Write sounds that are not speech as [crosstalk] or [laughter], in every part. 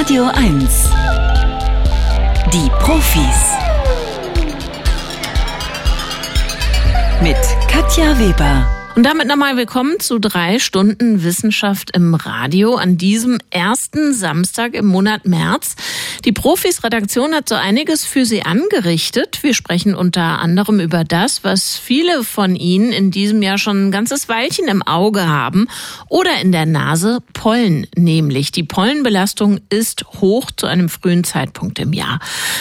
Radio 1. Die Profis. Mit Katja Weber. Und damit nochmal willkommen zu drei Stunden Wissenschaft im Radio an diesem ersten Samstag im Monat März. Die Profis-Redaktion hat so einiges für Sie angerichtet. Wir sprechen unter anderem über das, was viele von Ihnen in diesem Jahr schon ein ganzes Weilchen im Auge haben oder in der Nase Pollen, nämlich die Pollenbelastung ist hoch zu einem frühen Zeitpunkt im Jahr.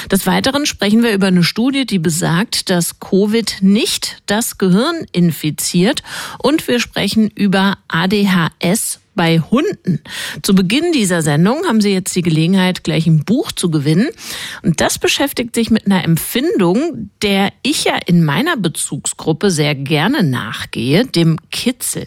Des Weiteren sprechen wir über eine Studie, die besagt, dass Covid nicht das Gehirn infiziert und wir sprechen über ADHS bei Hunden. Zu Beginn dieser Sendung haben Sie jetzt die Gelegenheit, gleich ein Buch zu gewinnen. Und das beschäftigt sich mit einer Empfindung, der ich ja in meiner Bezugsgruppe sehr gerne nachgehe, dem Kitzel.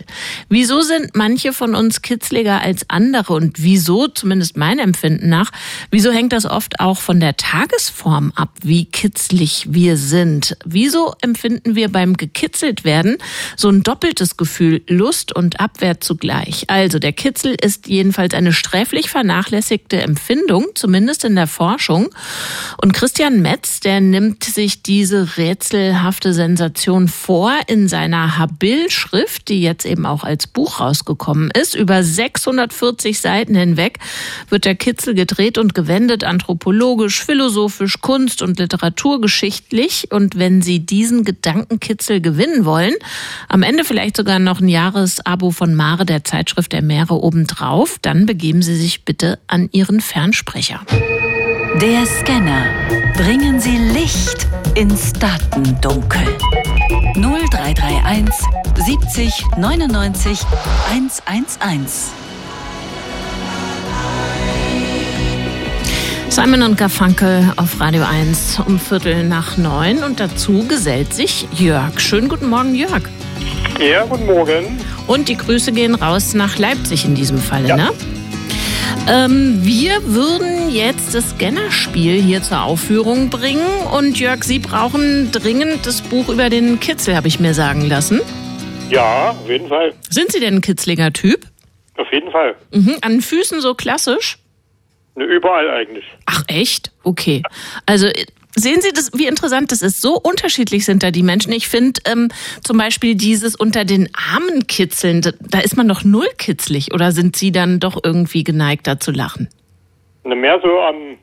Wieso sind manche von uns kitzliger als andere und wieso, zumindest mein Empfinden nach, wieso hängt das oft auch von der Tagesform ab, wie kitzlig wir sind? Wieso empfinden wir beim gekitzelt werden so ein doppeltes Gefühl, Lust und Abwehr zugleich? Also der Kitzel ist jedenfalls eine sträflich vernachlässigte Empfindung, zumindest in der Forschung. Und Christian Metz, der nimmt sich diese rätselhafte Sensation vor in seiner Habil-Schrift, die jetzt eben auch als Buch rausgekommen ist. Über 640 Seiten hinweg wird der Kitzel gedreht und gewendet, anthropologisch, philosophisch, kunst- und literaturgeschichtlich. Und wenn Sie diesen Gedankenkitzel gewinnen wollen, am Ende vielleicht sogar noch ein Jahresabo von Mare, der Zeitschrift der Meere obendrauf, dann begeben Sie sich bitte an Ihren Fernsprecher. Der Scanner. Bringen Sie Licht ins Datendunkel. 0331 70 99 111. Simon und Garfunkel auf Radio 1 um Viertel nach neun und dazu gesellt sich Jörg. Schönen guten Morgen, Jörg. Ja, guten Morgen. Und die Grüße gehen raus nach Leipzig in diesem Falle, Ja. ne? Ähm, wir würden jetzt das Scannerspiel hier zur Aufführung bringen und Jörg, Sie brauchen dringend das Buch über den Kitzel, habe ich mir sagen lassen. Ja, auf jeden Fall. Sind Sie denn ein kitzliger Typ? Auf jeden Fall. Mhm. An Füßen so klassisch? Ne, Überall eigentlich. Ach echt? Okay. Also äh, sehen Sie das, wie interessant das ist. So unterschiedlich sind da die Menschen. Ich finde ähm, zum Beispiel dieses unter den Armen kitzeln, da, ist man doch null kitzlig. Oder sind Sie dann doch irgendwie geneigt, da zu lachen? Ne, mehr so an,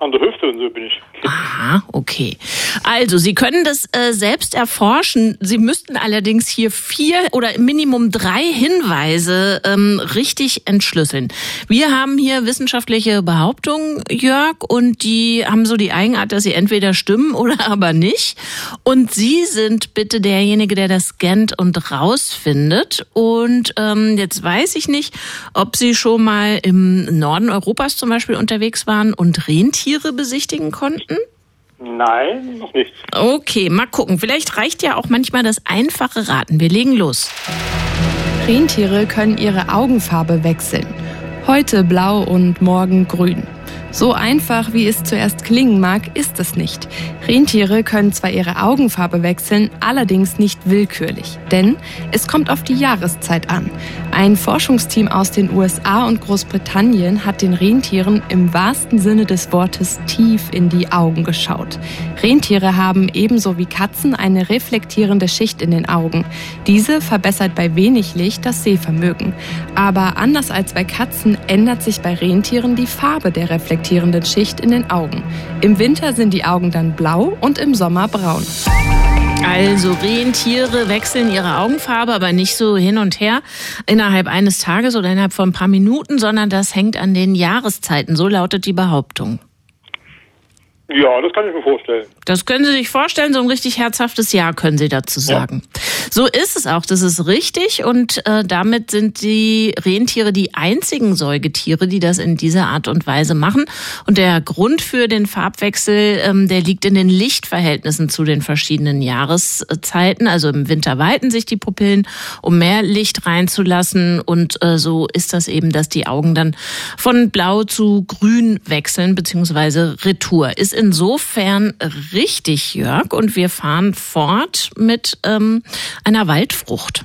an der Hüfte und so bin ich. Aha, okay. Also, Sie können das äh, selbst erforschen. Sie müssten allerdings hier vier oder im Minimum drei Hinweise ähm, richtig entschlüsseln. Wir haben hier wissenschaftliche Behauptungen, Jörg, und die haben so die Eigenart, dass sie entweder stimmen [laughs] oder aber nicht. Und Sie sind bitte derjenige, der das scannt und rausfindet. Und ähm, jetzt weiß ich nicht, ob Sie schon mal im Norden Europas zum Beispiel unterwegs waren und Rentiere besichtigen konnten. Nein, noch nicht. Okay, mal gucken. Vielleicht reicht ja auch manchmal das einfache Raten. Wir legen los. Rentiere können ihre Augenfarbe wechseln. Heute blau und morgen grün. So einfach, wie es zuerst klingen mag, ist es nicht. Rentiere können zwar ihre Augenfarbe wechseln, allerdings nicht willkürlich. Denn es kommt auf die Jahreszeit an. Ein Forschungsteam aus den USA und Großbritannien hat den Rentieren im wahrsten Sinne des Wortes tief in die Augen geschaut. Rentiere haben ebenso wie Katzen eine reflektierende Schicht in den Augen. Diese verbessert bei wenig Licht das Sehvermögen. Aber anders als bei Katzen ändert sich bei Rentieren die Farbe der reflektierenden Schicht in den Augen. Im Winter sind die Augen dann blau und im Sommer braun. Also Rentiere wechseln ihre Augenfarbe, aber nicht so hin und her innerhalb eines Tages oder innerhalb von ein paar Minuten, sondern das hängt an den Jahreszeiten. So lautet die Behauptung. Ja, das kann ich mir vorstellen. Das können Sie sich vorstellen, so ein richtig herzhaftes Ja können Sie dazu sagen. So ist es auch, das ist richtig und äh, damit sind die Rentiere die einzigen Säugetiere, die das in dieser Art und Weise machen. Und der Grund für den Farbwechsel, ähm, der liegt in den Lichtverhältnissen zu den verschiedenen Jahreszeiten. Also im Winter weiten sich die Pupillen, um mehr Licht reinzulassen und äh, so ist das eben, dass die Augen dann von blau zu grün wechseln, beziehungsweise Retour. Ist insofern richtig, Jörg, und wir fahren fort mit ähm, einer Waldfrucht.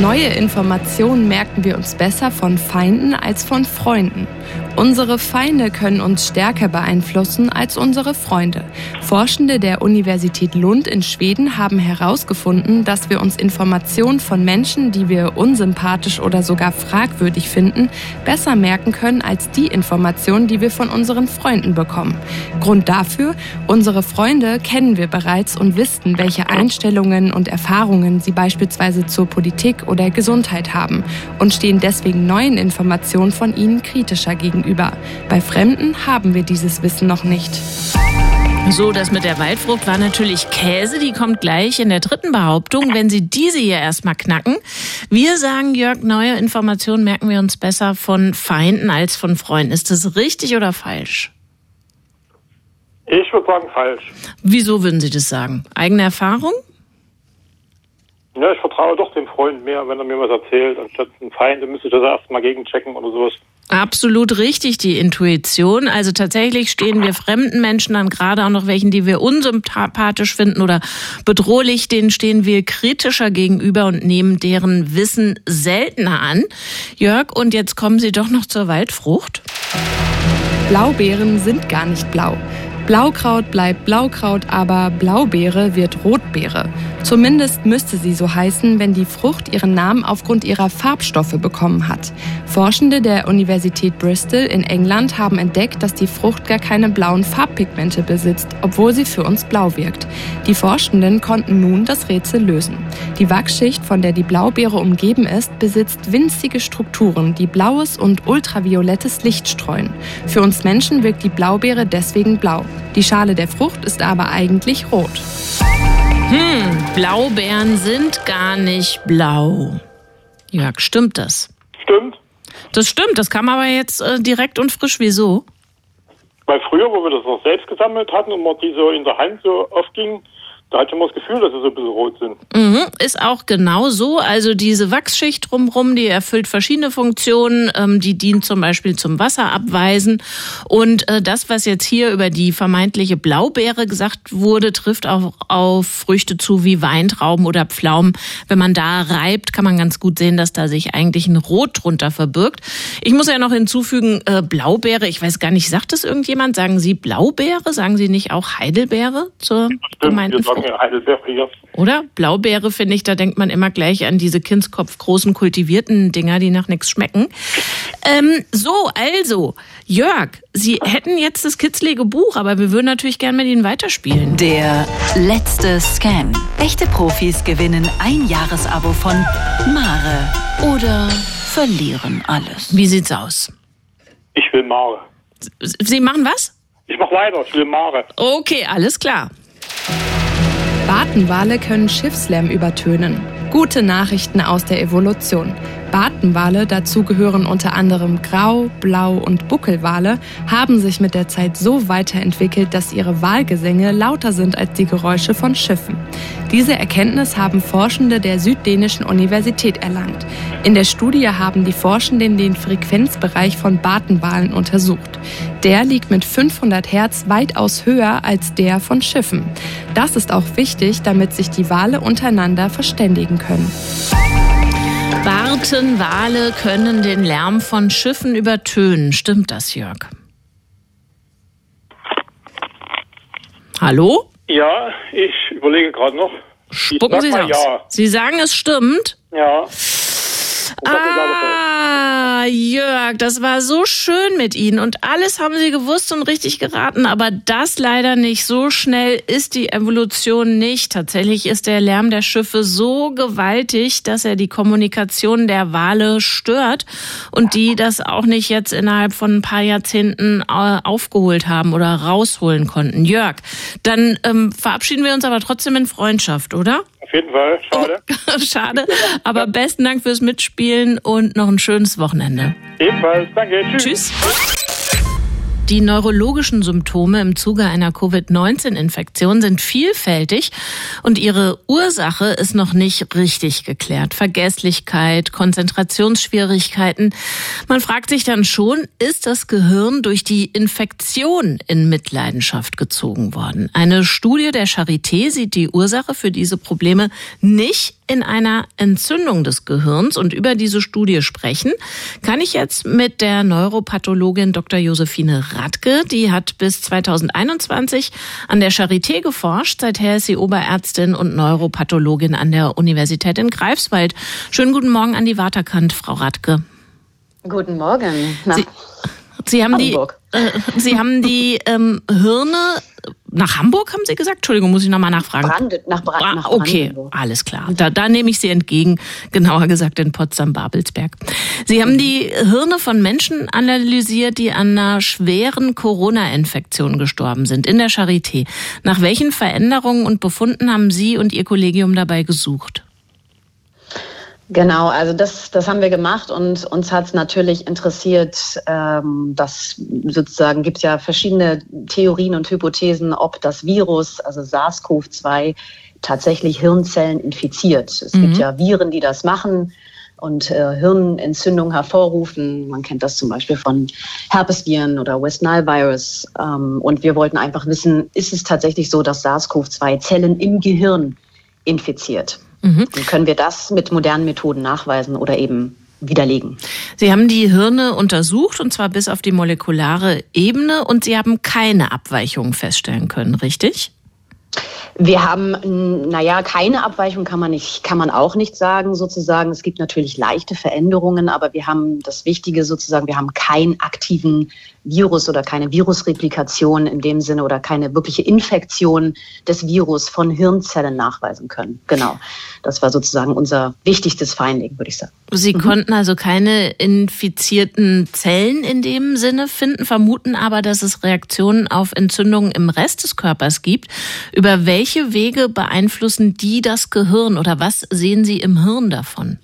Neue Informationen merken wir uns besser von Feinden als von Freunden. Unsere Feinde können uns stärker beeinflussen als unsere Freunde. Forschende der Universität Lund in Schweden haben herausgefunden, dass wir uns Informationen von Menschen, die wir unsympathisch oder sogar fragwürdig finden, besser merken können als die Informationen, die wir von unseren Freunden bekommen. Grund dafür, unsere Freunde kennen wir bereits und wissen, welche Einstellungen und Erfahrungen sie beispielsweise zur Politik oder Gesundheit haben und stehen deswegen neuen Informationen von ihnen kritischer gegenüber gegenüber. Bei Fremden haben wir dieses Wissen noch nicht. So, das mit der Waldfrucht war natürlich Käse. Die kommt gleich in der dritten Behauptung, wenn Sie diese hier erstmal knacken. Wir sagen, Jörg, neue Informationen merken wir uns besser von Feinden als von Freunden. Ist das richtig oder falsch? Ich würde sagen falsch. Wieso würden Sie das sagen? Eigene Erfahrung? Ja, ich vertraue doch dem Freund mehr, wenn er mir was erzählt, anstatt ein Feind, dann müsste ich das erstmal gegenchecken oder sowas. Absolut richtig, die Intuition. Also tatsächlich stehen wir fremden Menschen an, gerade auch noch welchen, die wir unsympathisch finden oder bedrohlich, denen stehen wir kritischer gegenüber und nehmen deren Wissen seltener an. Jörg, und jetzt kommen Sie doch noch zur Waldfrucht. Blaubeeren sind gar nicht blau. Blaukraut bleibt Blaukraut, aber Blaubeere wird Rotbeere. Zumindest müsste sie so heißen, wenn die Frucht ihren Namen aufgrund ihrer Farbstoffe bekommen hat. Forschende der Universität Bristol in England haben entdeckt, dass die Frucht gar keine blauen Farbpigmente besitzt, obwohl sie für uns blau wirkt. Die Forschenden konnten nun das Rätsel lösen. Die Wachsschicht, von der die Blaubeere umgeben ist, besitzt winzige Strukturen, die blaues und ultraviolettes Licht streuen. Für uns Menschen wirkt die Blaubeere deswegen blau. Die Schale der Frucht ist aber eigentlich rot. Hm, Blaubeeren sind gar nicht blau. Jörg, stimmt das? Stimmt. Das stimmt, das kam aber jetzt äh, direkt und frisch. Wieso? Weil früher, wo wir das noch selbst gesammelt hatten und man die so in der Hand so aufging, da hatte man das Gefühl, dass sie so ein bisschen rot sind. Mhm, ist auch genau so. Also diese Wachsschicht drumherum, die erfüllt verschiedene Funktionen. Ähm, die dient zum Beispiel zum Wasserabweisen. Und äh, das, was jetzt hier über die vermeintliche Blaubeere gesagt wurde, trifft auch auf Früchte zu wie Weintrauben oder Pflaumen. Wenn man da reibt, kann man ganz gut sehen, dass da sich eigentlich ein Rot drunter verbirgt. Ich muss ja noch hinzufügen, äh, Blaubeere, ich weiß gar nicht, sagt das irgendjemand? Sagen Sie Blaubeere? Sagen Sie nicht auch Heidelbeere zur gemeinten Frucht? [laughs] Ja, Heidelbeere hier. Oder? Blaubeere, finde ich, da denkt man immer gleich an diese Kindskopf großen kultivierten Dinger, die nach nichts schmecken. Ähm, so, also, Jörg, Sie hätten jetzt das kitzlige Buch, aber wir würden natürlich gerne mit Ihnen weiterspielen. Der letzte Scan. Echte Profis gewinnen ein Jahresabo von Mare oder verlieren alles. Wie sieht's aus? Ich will Mare. Sie machen was? Ich mach weiter, ich will Mare. Okay, alles klar. Bartenwale können Schiffslärm übertönen. Gute Nachrichten aus der Evolution. Bartenwale, dazu gehören unter anderem Grau, Blau und Buckelwale, haben sich mit der Zeit so weiterentwickelt, dass ihre Wahlgesänge lauter sind als die Geräusche von Schiffen. Diese Erkenntnis haben Forschende der Süddänischen Universität erlangt. In der Studie haben die Forschenden den Frequenzbereich von Bartenwalen untersucht. Der liegt mit 500 Hertz weitaus höher als der von Schiffen. Das ist auch wichtig, damit sich die Wale untereinander verständigen können. Bartenwale können den Lärm von Schiffen übertönen. Stimmt das, Jörg? Hallo? Ja, ich überlege gerade noch. Spucken Sie es mal aus. ja. Sie sagen, es stimmt? Ja. Alles Jörg, das war so schön mit Ihnen und alles haben Sie gewusst und richtig geraten, aber das leider nicht. So schnell ist die Evolution nicht. Tatsächlich ist der Lärm der Schiffe so gewaltig, dass er die Kommunikation der Wale stört und die das auch nicht jetzt innerhalb von ein paar Jahrzehnten äh, aufgeholt haben oder rausholen konnten. Jörg, dann ähm, verabschieden wir uns aber trotzdem in Freundschaft, oder? Auf jeden Fall, schade. [laughs] Schade, aber besten Dank fürs Mitspielen und noch ein schönes Wochenende. Ebenfalls, danke, tschüss. Tschüss. Die neurologischen Symptome im Zuge einer Covid-19-Infektion sind vielfältig und ihre Ursache ist noch nicht richtig geklärt. Vergesslichkeit, Konzentrationsschwierigkeiten. Man fragt sich dann schon, ist das Gehirn durch die Infektion in Mitleidenschaft gezogen worden? Eine Studie der Charité sieht die Ursache für diese Probleme nicht in einer Entzündung des Gehirns. Und über diese Studie sprechen kann ich jetzt mit der Neuropathologin Dr. Josephine Radke. Die hat bis 2021 an der Charité geforscht. Seither ist sie Oberärztin und Neuropathologin an der Universität in Greifswald. Schönen guten Morgen an die Waterkant, Frau Radke. Guten Morgen. Sie, Sie haben Hamburg. die, äh, Sie haben die ähm, Hirne nach Hamburg, haben Sie gesagt? Entschuldigung, muss ich nochmal nachfragen. Brand, nach, Brand, ah, nach Okay, alles klar. Da, da nehme ich Sie entgegen, [laughs] genauer gesagt in Potsdam-Babelsberg. Sie haben die Hirne von Menschen analysiert, die an einer schweren Corona-Infektion gestorben sind, in der Charité. Nach welchen Veränderungen und Befunden haben Sie und Ihr Kollegium dabei gesucht? Genau, also das, das haben wir gemacht und uns hat es natürlich interessiert, ähm, dass sozusagen gibt es ja verschiedene Theorien und Hypothesen, ob das Virus, also SARS-CoV-2, tatsächlich Hirnzellen infiziert. Es mhm. gibt ja Viren, die das machen und äh, Hirnentzündung hervorrufen. Man kennt das zum Beispiel von Herpesviren oder West Nile Virus. Ähm, und wir wollten einfach wissen, ist es tatsächlich so, dass SARS-CoV-2 Zellen im Gehirn infiziert? Mhm. können wir das mit modernen Methoden nachweisen oder eben widerlegen. Sie haben die Hirne untersucht und zwar bis auf die molekulare Ebene und Sie haben keine Abweichungen feststellen können, richtig? Wir haben, naja, keine Abweichung kann man nicht, kann man auch nicht sagen, sozusagen. Es gibt natürlich leichte Veränderungen, aber wir haben das Wichtige sozusagen, wir haben keinen aktiven Virus oder keine Virusreplikation in dem Sinne oder keine wirkliche Infektion des Virus von Hirnzellen nachweisen können. Genau. Das war sozusagen unser wichtigstes Finding, würde ich sagen. Sie mhm. konnten also keine infizierten Zellen in dem Sinne finden, vermuten aber, dass es Reaktionen auf Entzündungen im Rest des Körpers gibt. Über welche Wege beeinflussen die das Gehirn oder was sehen Sie im Hirn davon?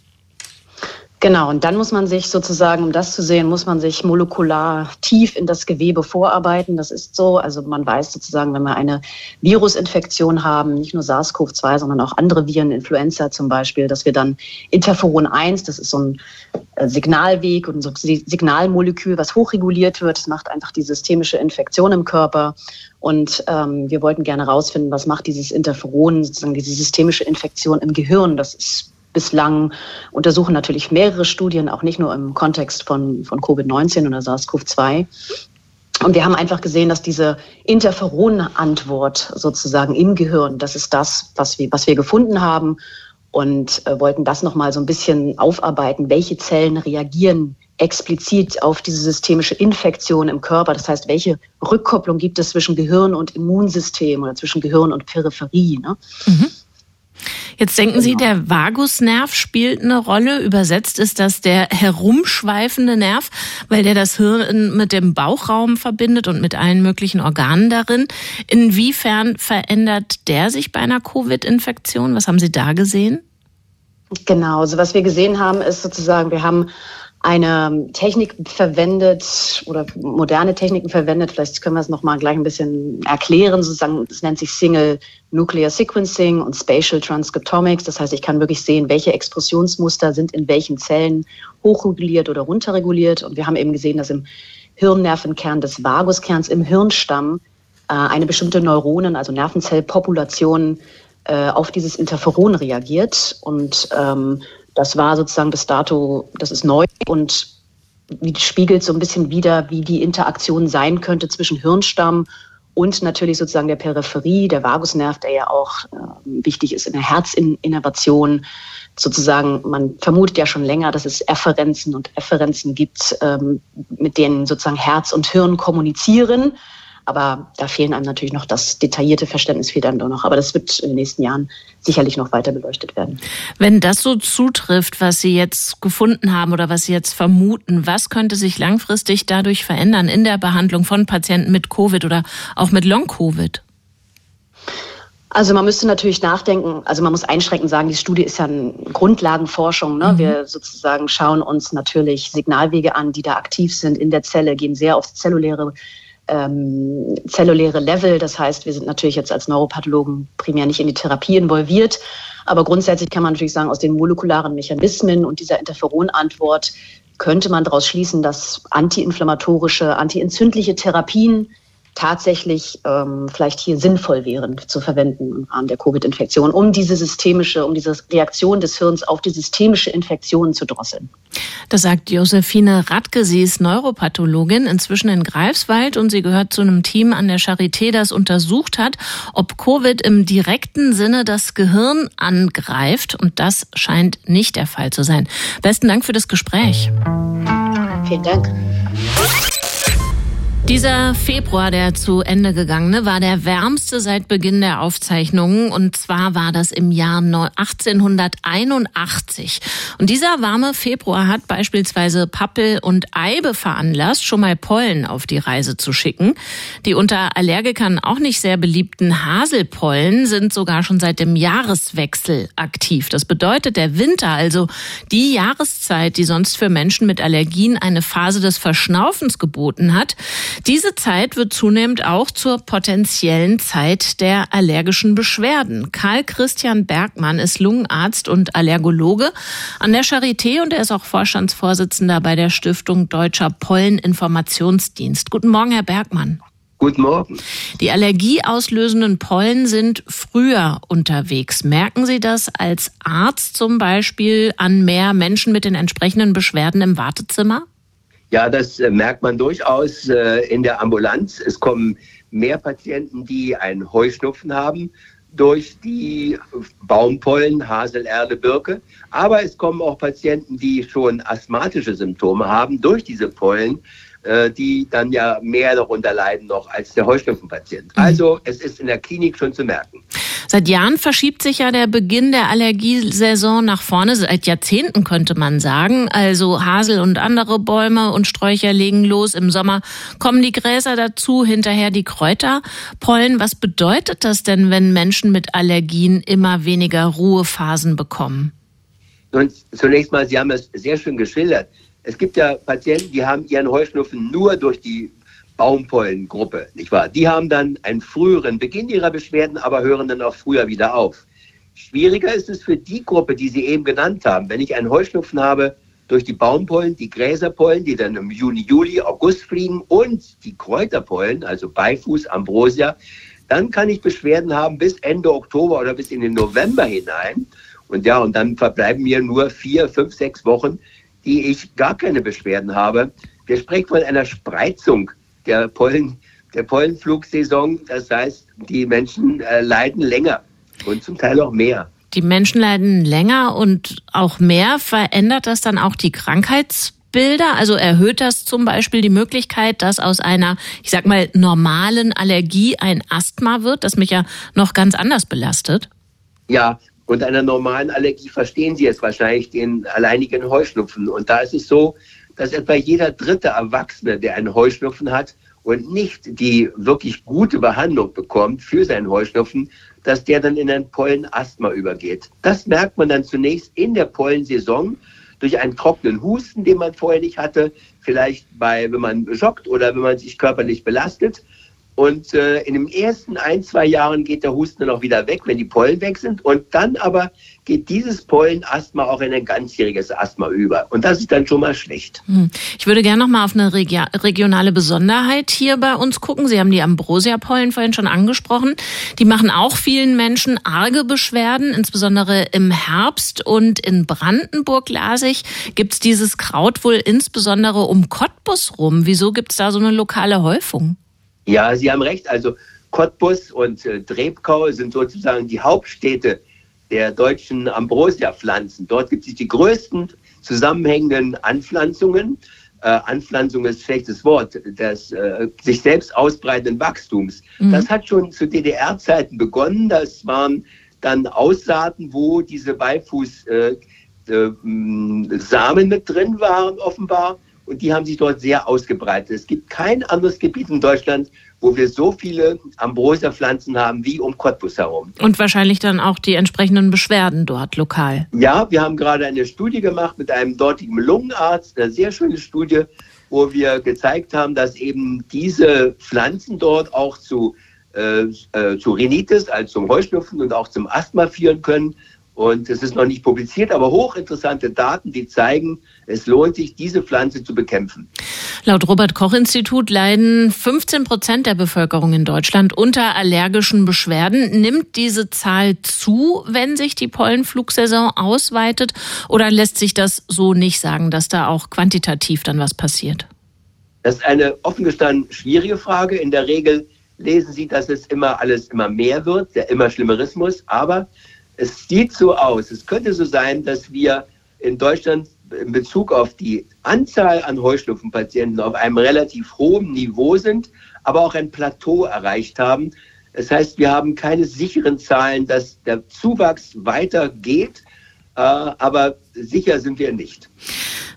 Genau, und dann muss man sich sozusagen, um das zu sehen, muss man sich molekular tief in das Gewebe vorarbeiten. Das ist so. Also man weiß sozusagen, wenn wir eine Virusinfektion haben, nicht nur SARS-CoV-2, sondern auch andere Viren, Influenza zum Beispiel, dass wir dann Interferon 1, das ist so ein äh, Signalweg und so ein Signalmolekül, was hochreguliert wird. Das macht einfach die systemische Infektion im Körper. Und ähm, wir wollten gerne herausfinden, was macht dieses Interferon, sozusagen diese systemische Infektion im Gehirn. Das ist bislang untersuchen natürlich mehrere Studien, auch nicht nur im Kontext von, von Covid-19 oder SARS-CoV-2. Und wir haben einfach gesehen, dass diese Interferon-Antwort sozusagen im Gehirn, das ist das, was wir, was wir gefunden haben und äh, wollten das nochmal so ein bisschen aufarbeiten. Welche Zellen reagieren explizit auf diese systemische Infektion im Körper? Das heißt, welche Rückkopplung gibt es zwischen Gehirn und Immunsystem oder zwischen Gehirn und Peripherie? Ne? Mhm. Jetzt denken Sie, genau. der Vagusnerv spielt eine Rolle. Übersetzt ist das der herumschweifende Nerv, weil der das Hirn mit dem Bauchraum verbindet und mit allen möglichen Organen darin. Inwiefern verändert der sich bei einer Covid-Infektion? Was haben Sie da gesehen? Genau, also was wir gesehen haben, ist sozusagen, wir haben eine Technik verwendet oder moderne Techniken verwendet. Vielleicht können wir es noch mal gleich ein bisschen erklären. Sozusagen, es nennt sich Single Nuclear Sequencing und Spatial Transcriptomics. Das heißt, ich kann wirklich sehen, welche Expressionsmuster sind in welchen Zellen hochreguliert oder runterreguliert. Und wir haben eben gesehen, dass im Hirnnervenkern des Vaguskerns im Hirnstamm äh, eine bestimmte Neuronen, also Nervenzellpopulation, äh, auf dieses Interferon reagiert. Und ähm, das war sozusagen bis dato, das ist neu und spiegelt so ein bisschen wieder, wie die Interaktion sein könnte zwischen Hirnstamm und natürlich sozusagen der Peripherie, der Vagusnerv, der ja auch äh, wichtig ist in der Herzinnervation. Sozusagen, man vermutet ja schon länger, dass es Efferenzen und Efferenzen gibt, ähm, mit denen sozusagen Herz und Hirn kommunizieren. Aber da fehlen einem natürlich noch das detaillierte Verständnis fehlt einem doch noch. Aber das wird in den nächsten Jahren sicherlich noch weiter beleuchtet werden. Wenn das so zutrifft, was Sie jetzt gefunden haben oder was Sie jetzt vermuten, was könnte sich langfristig dadurch verändern in der Behandlung von Patienten mit Covid oder auch mit Long-Covid? Also man müsste natürlich nachdenken, also man muss einschränkend sagen, die Studie ist ja eine Grundlagenforschung. Ne? Mhm. Wir sozusagen schauen uns natürlich Signalwege an, die da aktiv sind in der Zelle, gehen sehr aufs zelluläre ähm, zelluläre Level. Das heißt, wir sind natürlich jetzt als Neuropathologen primär nicht in die Therapie involviert. Aber grundsätzlich kann man natürlich sagen, aus den molekularen Mechanismen und dieser Interferonantwort könnte man daraus schließen, dass antiinflammatorische, antientzündliche Therapien tatsächlich ähm, vielleicht hier sinnvoll wären zu verwenden im Rahmen der Covid-Infektion, um diese systemische, um diese Reaktion des Hirns auf die systemische Infektion zu drosseln. Das sagt Josephine Radke. Sie ist Neuropathologin, inzwischen in Greifswald und sie gehört zu einem Team an der Charité, das untersucht hat, ob Covid im direkten Sinne das Gehirn angreift. Und das scheint nicht der Fall zu sein. Besten Dank für das Gespräch. Vielen Dank. Dieser Februar, der zu Ende gegangene, war der wärmste seit Beginn der Aufzeichnungen. Und zwar war das im Jahr 1881. Und dieser warme Februar hat beispielsweise Pappel und Eibe veranlasst, schon mal Pollen auf die Reise zu schicken. Die unter Allergikern auch nicht sehr beliebten Haselpollen sind sogar schon seit dem Jahreswechsel aktiv. Das bedeutet, der Winter, also die Jahreszeit, die sonst für Menschen mit Allergien eine Phase des Verschnaufens geboten hat, diese Zeit wird zunehmend auch zur potenziellen Zeit der allergischen Beschwerden. Karl Christian Bergmann ist Lungenarzt und Allergologe an der Charité und er ist auch Vorstandsvorsitzender bei der Stiftung Deutscher Polleninformationsdienst. Guten Morgen, Herr Bergmann. Guten Morgen. Die allergieauslösenden Pollen sind früher unterwegs. Merken Sie das als Arzt zum Beispiel an mehr Menschen mit den entsprechenden Beschwerden im Wartezimmer? Ja, das äh, merkt man durchaus äh, in der Ambulanz. Es kommen mehr Patienten, die einen Heuschnupfen haben durch die Baumpollen, Hasel, Erde, Birke. Aber es kommen auch Patienten, die schon asthmatische Symptome haben durch diese Pollen. Äh, die dann ja mehr darunter leiden noch als der Heuschnupfenpatient. Mhm. Also es ist in der Klinik schon zu merken. Seit Jahren verschiebt sich ja der Beginn der Allergiesaison nach vorne, seit Jahrzehnten könnte man sagen. Also Hasel und andere Bäume und Sträucher legen los. Im Sommer kommen die Gräser dazu, hinterher die Kräuterpollen. Was bedeutet das denn, wenn Menschen mit Allergien immer weniger Ruhephasen bekommen? Und zunächst mal, Sie haben es sehr schön geschildert. Es gibt ja Patienten, die haben ihren Heuschnupfen nur durch die Baumpollengruppe, nicht wahr? Die haben dann einen früheren Beginn ihrer Beschwerden, aber hören dann auch früher wieder auf. Schwieriger ist es für die Gruppe, die Sie eben genannt haben. Wenn ich einen Heuschnupfen habe durch die Baumpollen, die Gräserpollen, die dann im Juni, Juli, August fliegen und die Kräuterpollen, also Beifuß, Ambrosia, dann kann ich Beschwerden haben bis Ende Oktober oder bis in den November hinein. Und ja, und dann verbleiben mir nur vier, fünf, sechs Wochen, die ich gar keine Beschwerden habe. Wir sprechen von einer Spreizung der, Pollen, der Pollenflugsaison. Das heißt, die Menschen äh, leiden länger und zum Teil auch mehr. Die Menschen leiden länger und auch mehr. Verändert das dann auch die Krankheitsbilder? Also erhöht das zum Beispiel die Möglichkeit, dass aus einer, ich sag mal, normalen Allergie ein Asthma wird, das mich ja noch ganz anders belastet? Ja, und einer normalen Allergie verstehen Sie jetzt wahrscheinlich den alleinigen Heuschnupfen. Und da ist es so, dass etwa jeder dritte Erwachsene, der einen Heuschnupfen hat und nicht die wirklich gute Behandlung bekommt für seinen Heuschnupfen, dass der dann in ein Pollenasthma übergeht. Das merkt man dann zunächst in der Pollensaison durch einen trockenen Husten, den man vorher nicht hatte, vielleicht bei, wenn man joggt oder wenn man sich körperlich belastet. Und äh, in den ersten ein, zwei Jahren geht der Husten dann auch wieder weg, wenn die Pollen weg sind. Und dann aber geht dieses Pollenasthma auch in ein ganzjähriges Asthma über. Und das ist dann schon mal schlecht. Hm. Ich würde gerne noch mal auf eine regionale Besonderheit hier bei uns gucken. Sie haben die Ambrosia-Pollen vorhin schon angesprochen. Die machen auch vielen Menschen arge Beschwerden, insbesondere im Herbst. Und in Brandenburg, las ich, gibt es dieses Kraut wohl insbesondere um Cottbus rum. Wieso gibt es da so eine lokale Häufung? Ja, Sie haben recht. Also Cottbus und äh, Drebkau sind sozusagen die Hauptstädte der deutschen Ambrosia-Pflanzen. Dort gibt es die größten zusammenhängenden Anpflanzungen. Äh, Anpflanzung ist ein schlechtes Wort, des äh, sich selbst ausbreitenden Wachstums. Mhm. Das hat schon zu DDR-Zeiten begonnen. Das waren dann Aussaaten, wo diese Beifuß-Samen äh, äh, mit drin waren, offenbar und die haben sich dort sehr ausgebreitet. Es gibt kein anderes Gebiet in Deutschland, wo wir so viele Ambrosia-Pflanzen haben wie um Cottbus herum. Und wahrscheinlich dann auch die entsprechenden Beschwerden dort lokal. Ja, wir haben gerade eine Studie gemacht mit einem dortigen Lungenarzt, eine sehr schöne Studie, wo wir gezeigt haben, dass eben diese Pflanzen dort auch zu, äh, äh, zu Rhinitis, also zum Heuschnupfen und auch zum Asthma führen können. Und es ist noch nicht publiziert, aber hochinteressante Daten, die zeigen, es lohnt sich, diese Pflanze zu bekämpfen. Laut Robert Koch Institut leiden 15 Prozent der Bevölkerung in Deutschland unter allergischen Beschwerden. Nimmt diese Zahl zu, wenn sich die Pollenflugsaison ausweitet? Oder lässt sich das so nicht sagen, dass da auch quantitativ dann was passiert? Das ist eine offen gestanden schwierige Frage. In der Regel lesen Sie, dass es immer alles immer mehr wird, der immer Schlimmerismus. Aber es sieht so aus, es könnte so sein, dass wir in Deutschland in Bezug auf die Anzahl an Heuschnupfenpatienten auf einem relativ hohen Niveau sind, aber auch ein Plateau erreicht haben. Das heißt, wir haben keine sicheren Zahlen, dass der Zuwachs weitergeht, äh, aber sicher sind wir nicht.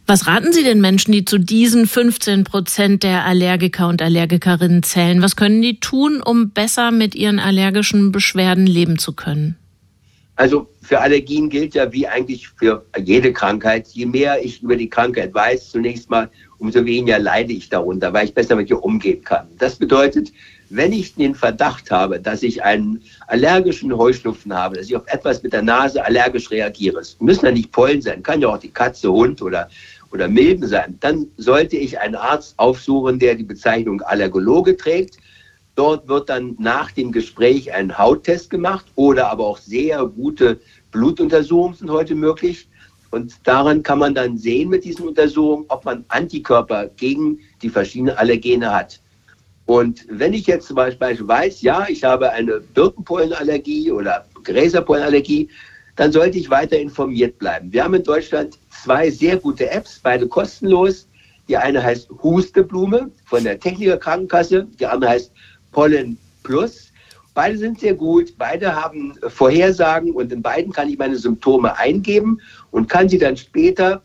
Was raten Sie den Menschen, die zu diesen 15 Prozent der Allergiker und Allergikerinnen zählen? Was können die tun, um besser mit ihren allergischen Beschwerden leben zu können? Also für Allergien gilt ja wie eigentlich für jede Krankheit, je mehr ich über die Krankheit weiß, zunächst mal, umso weniger leide ich darunter, weil ich besser mit ihr umgehen kann. Das bedeutet, wenn ich den Verdacht habe, dass ich einen allergischen Heuschnupfen habe, dass ich auf etwas mit der Nase allergisch reagiere, es müssen ja nicht Pollen sein, kann ja auch die Katze, Hund oder, oder Milben sein, dann sollte ich einen Arzt aufsuchen, der die Bezeichnung Allergologe trägt Dort wird dann nach dem Gespräch ein Hauttest gemacht oder aber auch sehr gute Blutuntersuchungen sind heute möglich. Und daran kann man dann sehen mit diesen Untersuchungen, ob man Antikörper gegen die verschiedenen Allergene hat. Und wenn ich jetzt zum Beispiel weiß, ja, ich habe eine Birkenpollenallergie oder Gräserpollenallergie, dann sollte ich weiter informiert bleiben. Wir haben in Deutschland zwei sehr gute Apps, beide kostenlos. Die eine heißt Husteblume von der Techniker Krankenkasse, die andere heißt Pollen Plus. Beide sind sehr gut, beide haben Vorhersagen und in beiden kann ich meine Symptome eingeben und kann sie dann später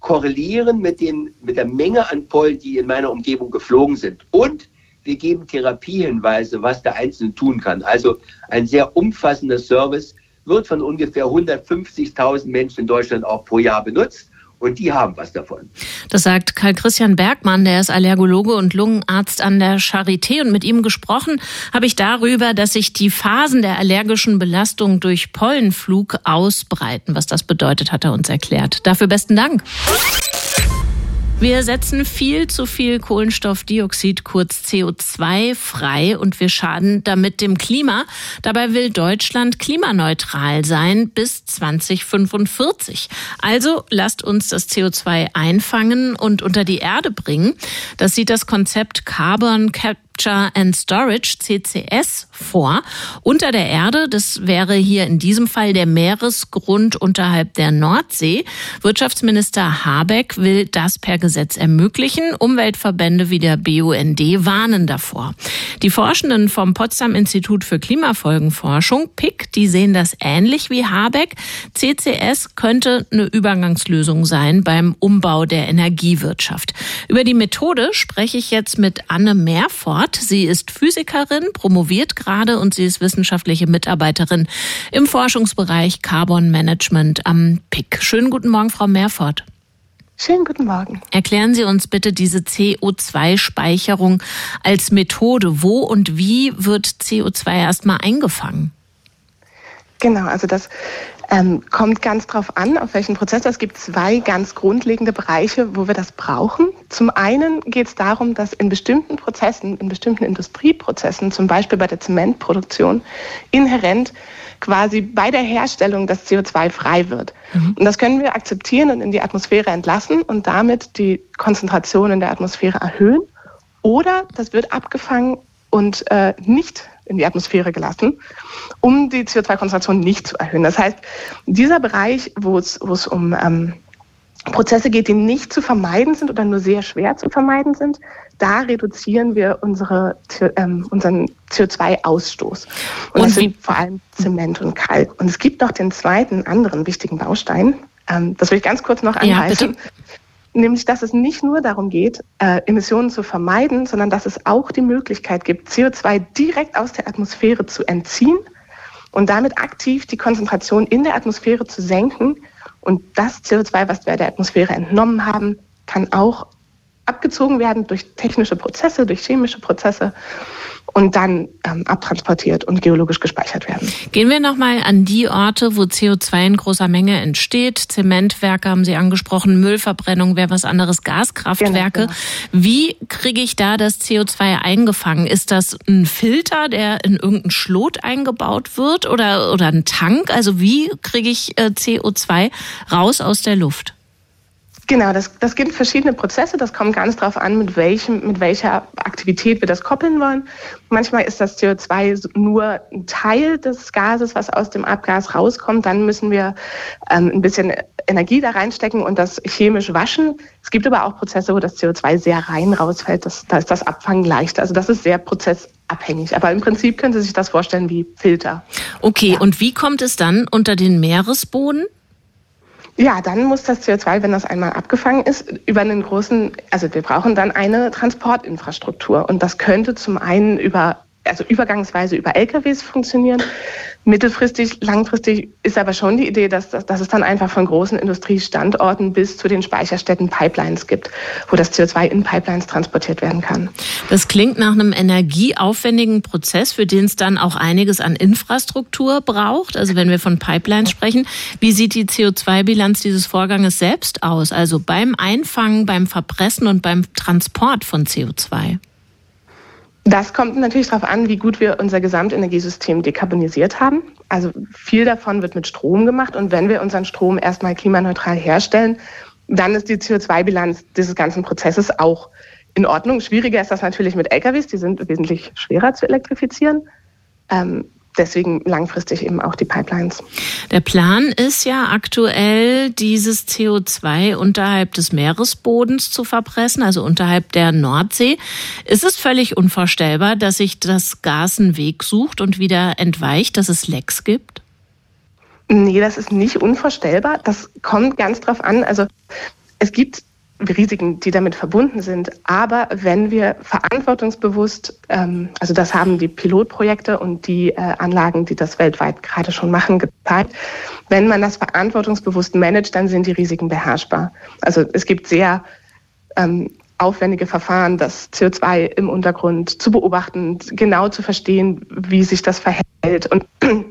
korrelieren mit, den, mit der Menge an Pollen, die in meiner Umgebung geflogen sind. Und wir geben Therapiehinweise, was der Einzelne tun kann. Also ein sehr umfassender Service wird von ungefähr 150.000 Menschen in Deutschland auch pro Jahr benutzt. Und die haben was davon. Das sagt Karl Christian Bergmann, der ist Allergologe und Lungenarzt an der Charité. Und mit ihm gesprochen habe ich darüber, dass sich die Phasen der allergischen Belastung durch Pollenflug ausbreiten. Was das bedeutet, hat er uns erklärt. Dafür besten Dank. Wir setzen viel zu viel Kohlenstoffdioxid, kurz CO2, frei und wir schaden damit dem Klima. Dabei will Deutschland klimaneutral sein bis 2045. Also lasst uns das CO2 einfangen und unter die Erde bringen. Das sieht das Konzept Carbon Capture Capture and Storage, CCS, vor. Unter der Erde, das wäre hier in diesem Fall der Meeresgrund unterhalb der Nordsee. Wirtschaftsminister Habeck will das per Gesetz ermöglichen. Umweltverbände wie der BUND warnen davor. Die Forschenden vom Potsdam Institut für Klimafolgenforschung, PIC, die sehen das ähnlich wie Habeck. CCS könnte eine Übergangslösung sein beim Umbau der Energiewirtschaft. Über die Methode spreche ich jetzt mit Anne Mehrfort. Rath. Sie ist Physikerin, promoviert gerade und sie ist wissenschaftliche Mitarbeiterin im Forschungsbereich Carbon Management am PIC. Schönen guten Morgen, Frau Mehrfort. Schönen guten Morgen. Erklären Sie uns bitte diese CO2-Speicherung als Methode. Wo und wie wird CO2 erstmal eingefangen? Genau, also das ähm, kommt ganz drauf an, auf welchen Prozess. Es gibt zwei ganz grundlegende Bereiche, wo wir das brauchen. Zum einen geht es darum, dass in bestimmten Prozessen, in bestimmten Industrieprozessen, zum Beispiel bei der Zementproduktion, inhärent quasi bei der Herstellung das CO2 frei wird. Mhm. Und das können wir akzeptieren und in die Atmosphäre entlassen und damit die Konzentration in der Atmosphäre erhöhen. Oder das wird abgefangen und äh, nicht in die Atmosphäre gelassen, um die CO2-Konzentration nicht zu erhöhen. Das heißt, dieser Bereich, wo es, um ähm, Prozesse geht, die nicht zu vermeiden sind oder nur sehr schwer zu vermeiden sind, da reduzieren wir unsere, ähm, unseren CO2-Ausstoß. Und, und das sind vor allem Zement und Kalk. Und es gibt noch den zweiten anderen wichtigen Baustein. Ähm, das will ich ganz kurz noch anreißen. Ja, nämlich dass es nicht nur darum geht, äh, Emissionen zu vermeiden, sondern dass es auch die Möglichkeit gibt, CO2 direkt aus der Atmosphäre zu entziehen und damit aktiv die Konzentration in der Atmosphäre zu senken. Und das CO2, was wir der Atmosphäre entnommen haben, kann auch abgezogen werden durch technische Prozesse, durch chemische Prozesse und dann ähm, abtransportiert und geologisch gespeichert werden. Gehen wir nochmal an die Orte, wo CO2 in großer Menge entsteht. Zementwerke haben Sie angesprochen, Müllverbrennung wäre was anderes, Gaskraftwerke. Genau, genau. Wie kriege ich da das CO2 eingefangen? Ist das ein Filter, der in irgendein Schlot eingebaut wird oder, oder ein Tank? Also wie kriege ich äh, CO2 raus aus der Luft? Genau, das, das gibt verschiedene Prozesse. Das kommt ganz darauf an, mit, welchem, mit welcher Aktivität wir das koppeln wollen. Manchmal ist das CO2 nur ein Teil des Gases, was aus dem Abgas rauskommt. Dann müssen wir ähm, ein bisschen Energie da reinstecken und das chemisch waschen. Es gibt aber auch Prozesse, wo das CO2 sehr rein rausfällt. Das, da ist das Abfangen leichter. Also das ist sehr prozessabhängig. Aber im Prinzip können Sie sich das vorstellen wie Filter. Okay, ja. und wie kommt es dann unter den Meeresboden? Ja, dann muss das CO2, wenn das einmal abgefangen ist, über einen großen, also wir brauchen dann eine Transportinfrastruktur. Und das könnte zum einen über also übergangsweise über LKWs funktionieren. Mittelfristig, langfristig ist aber schon die Idee, dass, dass, dass es dann einfach von großen Industriestandorten bis zu den Speicherstätten Pipelines gibt, wo das CO2 in Pipelines transportiert werden kann. Das klingt nach einem energieaufwendigen Prozess, für den es dann auch einiges an Infrastruktur braucht. Also wenn wir von Pipelines sprechen, wie sieht die CO2-Bilanz dieses Vorganges selbst aus? Also beim Einfangen, beim Verpressen und beim Transport von CO2? Das kommt natürlich darauf an, wie gut wir unser Gesamtenergiesystem dekarbonisiert haben. Also viel davon wird mit Strom gemacht. Und wenn wir unseren Strom erstmal klimaneutral herstellen, dann ist die CO2-Bilanz dieses ganzen Prozesses auch in Ordnung. Schwieriger ist das natürlich mit LKWs, die sind wesentlich schwerer zu elektrifizieren. Ähm, deswegen langfristig eben auch die Pipelines. Der Plan ist ja aktuell, dieses CO2 unterhalb des Meeresbodens zu verpressen, also unterhalb der Nordsee. Ist es völlig unvorstellbar, dass sich das Gas einen Weg sucht und wieder entweicht, dass es Lecks gibt? Nee, das ist nicht unvorstellbar. Das kommt ganz drauf an. Also es gibt Risiken, die damit verbunden sind. Aber wenn wir verantwortungsbewusst, ähm, also das haben die Pilotprojekte und die äh, Anlagen, die das weltweit gerade schon machen, gezeigt, wenn man das verantwortungsbewusst managt, dann sind die Risiken beherrschbar. Also es gibt sehr ähm, aufwendige Verfahren, das CO2 im Untergrund zu beobachten, genau zu verstehen, wie sich das verhält. Und [clears throat]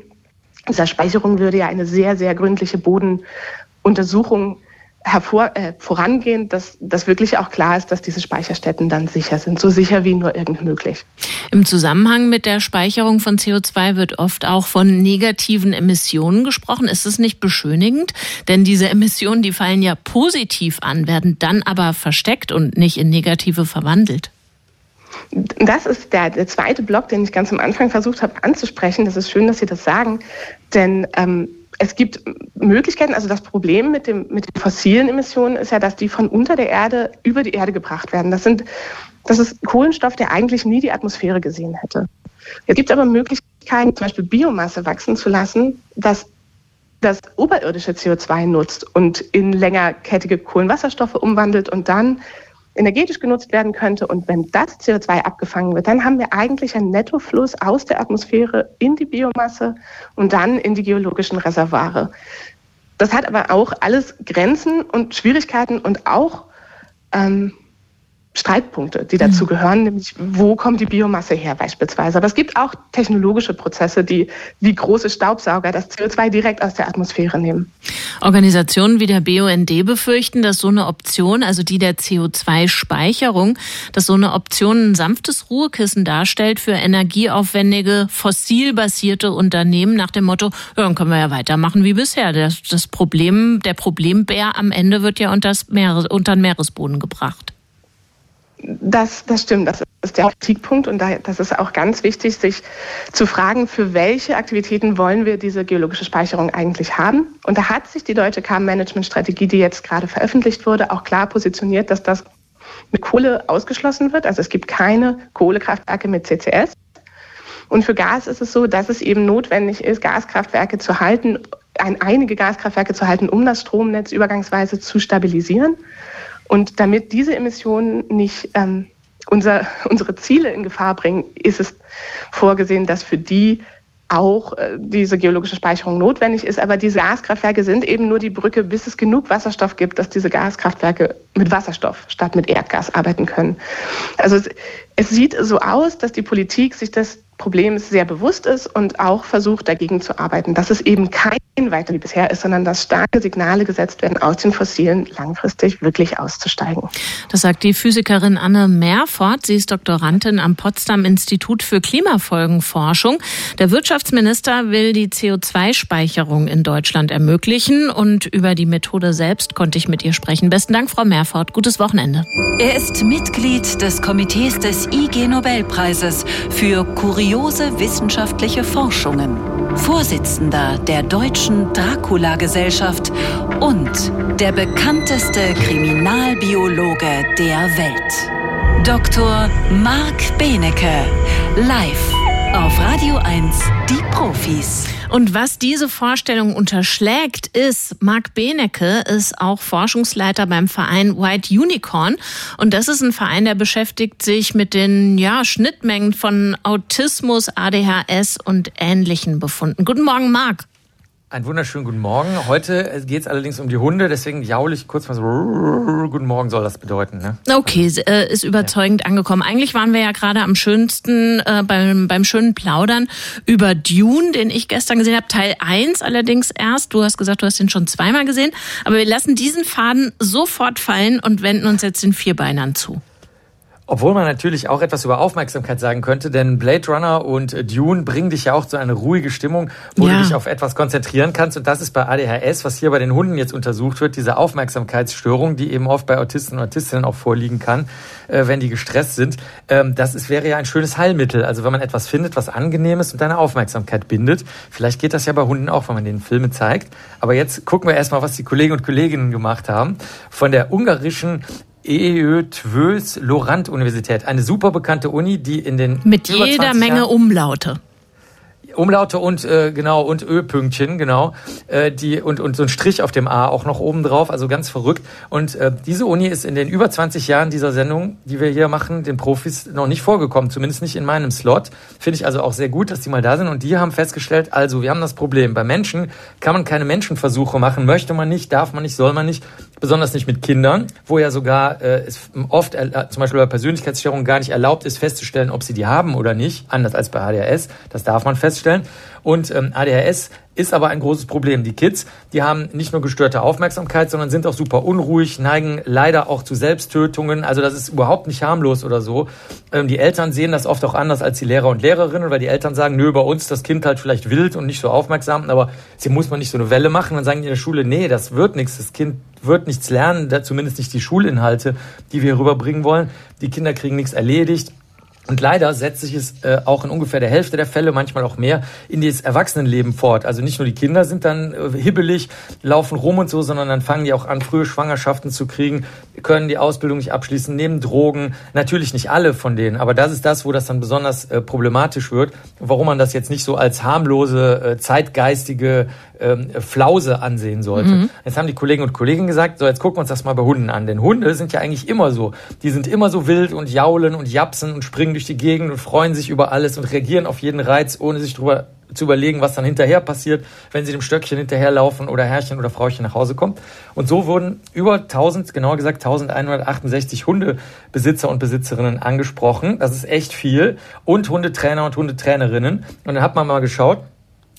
dieser Speicherung würde ja eine sehr, sehr gründliche Bodenuntersuchung hervor, äh, vorangehen, dass, dass wirklich auch klar ist, dass diese Speicherstätten dann sicher sind, so sicher wie nur irgend möglich. Im Zusammenhang mit der Speicherung von CO2 wird oft auch von negativen Emissionen gesprochen. Ist es nicht beschönigend? Denn diese Emissionen, die fallen ja positiv an, werden dann aber versteckt und nicht in negative verwandelt. Das ist der, der zweite Block, den ich ganz am Anfang versucht habe anzusprechen. Das ist schön, dass Sie das sagen, denn ähm, es gibt Möglichkeiten, also das Problem mit, dem, mit den fossilen Emissionen ist ja, dass die von unter der Erde über die Erde gebracht werden. Das, sind, das ist Kohlenstoff, der eigentlich nie die Atmosphäre gesehen hätte. Es gibt aber Möglichkeiten, zum Beispiel Biomasse wachsen zu lassen, dass das oberirdische CO2 nutzt und in längerkettige Kohlenwasserstoffe umwandelt und dann energetisch genutzt werden könnte. Und wenn das CO2 abgefangen wird, dann haben wir eigentlich einen Nettofluss aus der Atmosphäre in die Biomasse und dann in die geologischen Reservoire. Das hat aber auch alles Grenzen und Schwierigkeiten und auch ähm, Streitpunkte, die dazu mhm. gehören, nämlich wo kommt die Biomasse her beispielsweise. Aber es gibt auch technologische Prozesse, die wie große Staubsauger das CO2 direkt aus der Atmosphäre nehmen. Organisationen wie der BUND befürchten, dass so eine Option, also die der CO2-Speicherung, dass so eine Option ein sanftes Ruhekissen darstellt für energieaufwendige, fossilbasierte Unternehmen nach dem Motto, ja, dann können wir ja weitermachen wie bisher. Das, das Problem, der Problembär am Ende wird ja unter den Meeresboden gebracht. Das, das stimmt, das ist der Kritikpunkt und das ist auch ganz wichtig, sich zu fragen, für welche Aktivitäten wollen wir diese geologische Speicherung eigentlich haben. Und da hat sich die deutsche Carbon-Management-Strategie, die jetzt gerade veröffentlicht wurde, auch klar positioniert, dass das mit Kohle ausgeschlossen wird. Also es gibt keine Kohlekraftwerke mit CCS. Und für Gas ist es so, dass es eben notwendig ist, Gaskraftwerke zu halten, ein, einige Gaskraftwerke zu halten, um das Stromnetz übergangsweise zu stabilisieren. Und damit diese Emissionen nicht ähm, unser, [laughs] unsere Ziele in Gefahr bringen, ist es vorgesehen, dass für die auch äh, diese geologische Speicherung notwendig ist. Aber diese Gaskraftwerke sind eben nur die Brücke, bis es genug Wasserstoff gibt, dass diese Gaskraftwerke mit Wasserstoff statt mit Erdgas arbeiten können. Also es, es sieht so aus, dass die Politik sich das Problems sehr bewusst ist und auch versucht, dagegen zu arbeiten, dass es eben kein weiter wie bisher ist, sondern dass starke Signale gesetzt werden, aus den Fossilen langfristig wirklich auszusteigen. Das sagt die Physikerin Anne Mehrfort. Sie ist Doktorandin am Potsdam Institut für Klimafolgenforschung. Der Wirtschaftsminister will die CO2-Speicherung in Deutschland ermöglichen und über die Methode selbst konnte ich mit ihr sprechen. Besten Dank, Frau Mehrfort. Gutes Wochenende. Er ist Mitglied des Komitees des IG Nobelpreises für Kuriosität kuriose wissenschaftliche Forschungen, Vorsitzender der Deutschen Dracula-Gesellschaft und der bekannteste Kriminalbiologe der Welt. Dr. Marc Benecke, live auf Radio 1, die Profis. Und was diese Vorstellung unterschlägt, ist, Marc Benecke ist auch Forschungsleiter beim Verein White Unicorn. Und das ist ein Verein, der beschäftigt sich mit den ja, Schnittmengen von Autismus, ADHS und ähnlichen Befunden. Guten Morgen, Marc. Einen wunderschönen guten Morgen. Heute geht es allerdings um die Hunde, deswegen jaule ich kurz mal so. Guten Morgen soll das bedeuten. Ne? Okay, äh, ist überzeugend ja. angekommen. Eigentlich waren wir ja gerade am schönsten äh, beim, beim schönen Plaudern über Dune, den ich gestern gesehen habe. Teil 1 allerdings erst. Du hast gesagt, du hast den schon zweimal gesehen. Aber wir lassen diesen Faden sofort fallen und wenden uns jetzt den Vierbeinern zu. Obwohl man natürlich auch etwas über Aufmerksamkeit sagen könnte, denn Blade Runner und Dune bringen dich ja auch zu einer ruhige Stimmung, wo ja. du dich auf etwas konzentrieren kannst. Und das ist bei ADHS, was hier bei den Hunden jetzt untersucht wird, diese Aufmerksamkeitsstörung, die eben oft bei Autisten und Autistinnen auch vorliegen kann, äh, wenn die gestresst sind. Ähm, das ist, wäre ja ein schönes Heilmittel. Also wenn man etwas findet, was angenehm ist und deine Aufmerksamkeit bindet. Vielleicht geht das ja bei Hunden auch, wenn man denen Filme zeigt. Aber jetzt gucken wir erstmal, was die Kollegen und Kolleginnen gemacht haben. Von der ungarischen EÖ Tvös Lorand Universität, eine super bekannte Uni, die in den mit jeder Menge Jahren Umlaute. Umlaute und äh, genau und Ö-Pünktchen genau äh, die und und so ein Strich auf dem A auch noch oben drauf also ganz verrückt. Und äh, diese Uni ist in den über 20 Jahren dieser Sendung die wir hier machen den Profis noch nicht vorgekommen zumindest nicht in meinem Slot. Finde ich also auch sehr gut dass die mal da sind. Und die haben festgestellt also wir haben das Problem. Bei Menschen kann man keine Menschenversuche machen. Möchte man nicht darf man nicht soll man nicht besonders nicht mit Kindern wo ja sogar äh, es oft äh, zum Beispiel bei Persönlichkeitsstörungen gar nicht erlaubt ist festzustellen ob sie die haben oder nicht anders als bei ADHS das darf man feststellen. Und ähm, ADHS ist aber ein großes Problem. Die Kids, die haben nicht nur gestörte Aufmerksamkeit, sondern sind auch super unruhig, neigen leider auch zu Selbsttötungen. Also das ist überhaupt nicht harmlos oder so. Ähm, die Eltern sehen das oft auch anders als die Lehrer und Lehrerinnen, weil die Eltern sagen, nö, bei uns das Kind halt vielleicht wild und nicht so aufmerksam, aber sie muss man nicht so eine Welle machen. Dann sagen die in der Schule, nee, das wird nichts. Das Kind wird nichts lernen, zumindest nicht die Schulinhalte, die wir rüberbringen wollen. Die Kinder kriegen nichts erledigt. Und leider setzt sich es äh, auch in ungefähr der Hälfte der Fälle, manchmal auch mehr, in das Erwachsenenleben fort. Also nicht nur die Kinder sind dann äh, hibbelig, laufen rum und so, sondern dann fangen die auch an, frühe Schwangerschaften zu kriegen, können die Ausbildung nicht abschließen, nehmen Drogen. Natürlich nicht alle von denen, aber das ist das, wo das dann besonders äh, problematisch wird. Warum man das jetzt nicht so als harmlose, äh, zeitgeistige ähm, Flause ansehen sollte. Mhm. Jetzt haben die Kollegen und Kolleginnen gesagt, so jetzt gucken wir uns das mal bei Hunden an. Denn Hunde sind ja eigentlich immer so. Die sind immer so wild und jaulen und japsen und springen durch die Gegend und freuen sich über alles und reagieren auf jeden Reiz, ohne sich drüber zu überlegen, was dann hinterher passiert, wenn sie dem Stöckchen hinterherlaufen oder Herrchen oder Frauchen nach Hause kommt. Und so wurden über 1000, genauer gesagt 1168 Hundebesitzer und Besitzerinnen angesprochen. Das ist echt viel. Und Hundetrainer und Hundetrainerinnen. Und dann hat man mal geschaut,